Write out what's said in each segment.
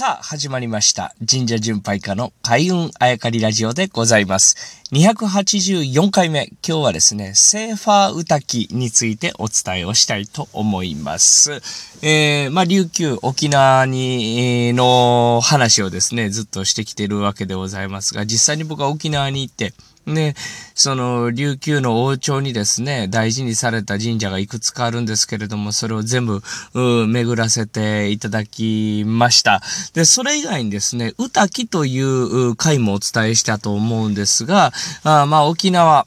さあ、始まりました。神社巡拝家の開運あやかりラジオでございます。284回目。今日はですね、セーファー歌きについてお伝えをしたいと思います。えー、まあ、琉球、沖縄に、の話をですね、ずっとしてきてるわけでございますが、実際に僕は沖縄に行って、ね、その、琉球の王朝にですね、大事にされた神社がいくつかあるんですけれども、それを全部、巡らせていただきました。で、それ以外にですね、歌木という回もお伝えしたと思うんですが、あまあ、沖縄、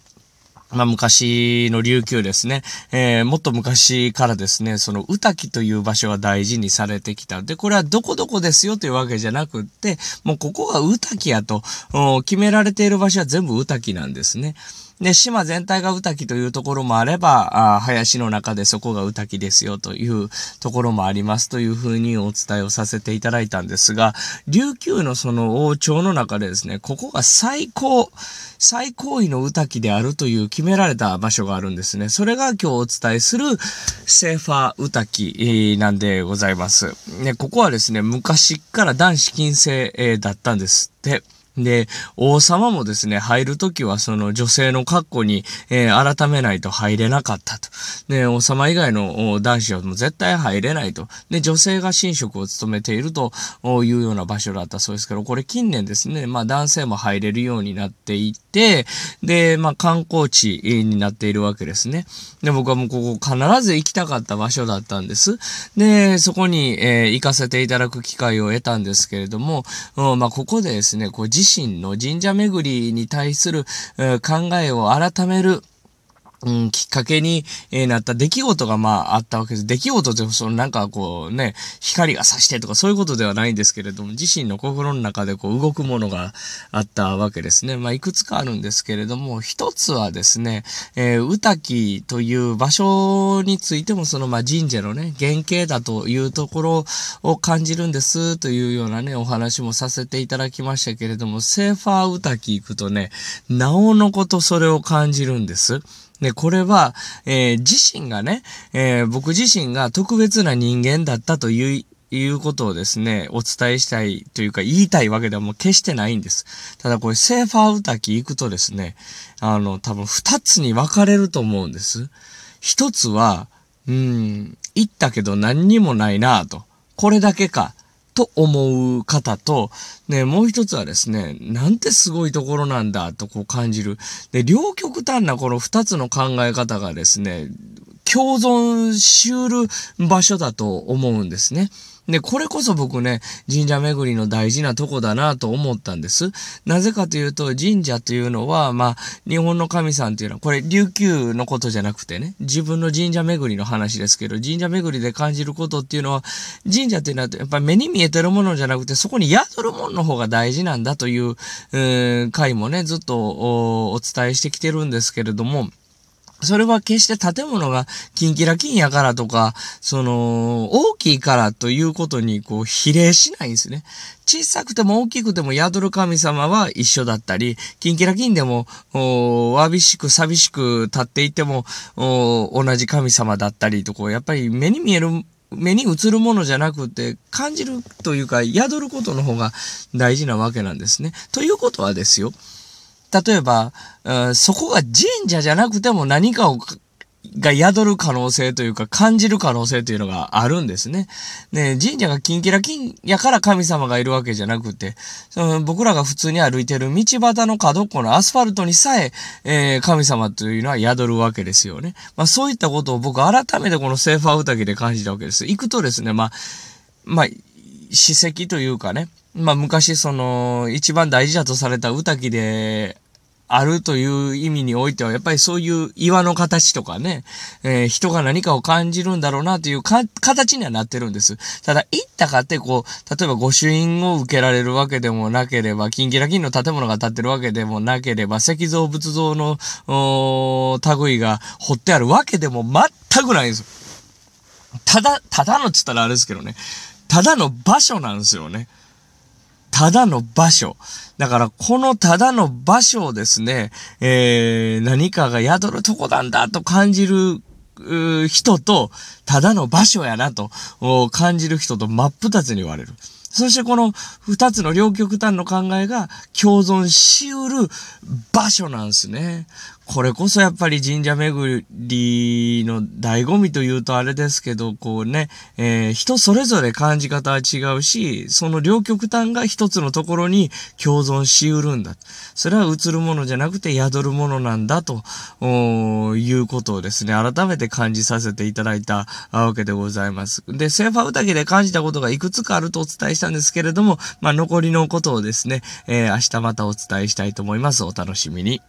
まあ、昔の琉球ですね。えー、もっと昔からですね、その、歌木という場所が大事にされてきた。で、これはどこどこですよというわけじゃなくって、もうここが歌木やと、決められている場所は全部歌木なんですね。で、島全体が歌木というところもあれば、あ林の中でそこが歌木ですよというところもありますというふうにお伝えをさせていただいたんですが、琉球のその王朝の中でですね、ここが最高、最高位の歌木であるという決められた場所があるんですね。それが今日お伝えするセーファー歌きなんでございます。ね、ここはですね、昔から男子禁制だったんですって。で、王様もですね、入るときはその女性の格好に、えー、改めないと入れなかったと。で、王様以外の男子はもう絶対入れないと。で、女性が神職を務めているというような場所だったそうですけど、これ近年ですね、まあ男性も入れるようになっていて、で、まあ観光地になっているわけですね。で、僕はもうここ必ず行きたかった場所だったんです。で、そこに、えー、行かせていただく機会を得たんですけれども、まあここでですね、こう自身の神社巡りに対する、考えを改める、うん、きっかけに、えー、なった出来事がまああったわけです。出来事って、そのなんかこうね、光が差してとかそういうことではないんですけれども、自身の心の中でこう動くものがあったわけですね。まあいくつかあるんですけれども、一つはですね、えー、歌木という場所についてもそのまあ神社のね、原型だというところを感じるんですというようなね、お話もさせていただきましたけれども、セーファー歌木行くとね、なおのことそれを感じるんです。で、これは、えー、自身がね、えー、僕自身が特別な人間だったといういうことをですね、お伝えしたいというか言いたいわけではもう決してないんです。ただこれセーファー歌キ行くとですね、あの、多分二つに分かれると思うんです。一つは、うん、行ったけど何にもないなぁと。これだけか。と思う方と、ね、もう一つはですね、なんてすごいところなんだとこう感じる。で、両極端なこの二つの考え方がですね、共存しうる場所だと思うんですね。で、これこそ僕ね、神社巡りの大事なとこだなと思ったんです。なぜかというと、神社というのは、まあ、日本の神さんというのは、これ、琉球のことじゃなくてね、自分の神社巡りの話ですけど、神社巡りで感じることっていうのは、神社っていうのは、やっぱり目に見えてるものじゃなくて、そこに宿るものの方が大事なんだという、う回もね、ずっとお伝えしてきてるんですけれども、それは決して建物がキンキラキンやからとか、その、大きいからということにこう比例しないんですね。小さくても大きくても宿る神様は一緒だったり、キンキラキンでも、おわびしく寂しく立っていても、お同じ神様だったりとこう、やっぱり目に見える目に映るものじゃなくて、感じるというか、宿ることの方が大事なわけなんですね。ということはですよ。例えば、そこが神社じゃなくても何かをが宿る可能性というか感じる可能性というのがあるんですね。ね神社がキンキラキンやから神様がいるわけじゃなくて、その僕らが普通に歩いてる道端の角っこのアスファルトにさええー、神様というのは宿るわけですよね。まあそういったことを僕改めてこのセーファー宴で感じたわけです。行くとですね、まあ、まあ、史跡というかね、まあ昔その一番大事だとされた歌木であるという意味においては、やっぱりそういう岩の形とかね、えー、人が何かを感じるんだろうなというか、形にはなってるんです。ただ、行ったかってこう、例えば御朱印を受けられるわけでもなければ、金キラ金の建物が建ってるわけでもなければ、石像仏像の、類が掘ってあるわけでも全くないんですよ。ただ、ただのっつったらあれですけどね。ただの場所なんですよね。ただの場所。だから、このただの場所をですね、えー、何かが宿るとこなんだと感じる人と、ただの場所やなと感じる人と真っ二つに言われる。そしてこの二つの両極端の考えが共存しうる場所なんですね。これこそやっぱり神社巡りの醍醐味というとあれですけど、こうね、えー、人それぞれ感じ方は違うし、その両極端が一つのところに共存しうるんだ。それは映るものじゃなくて宿るものなんだということをですね、改めて感じさせていただいたわけでございます。で、セーファー宴で感じたことがいくつかあるとお伝えしたんですけれども、まあ残りのことをですね、えー、明日またお伝えしたいと思います。お楽しみに。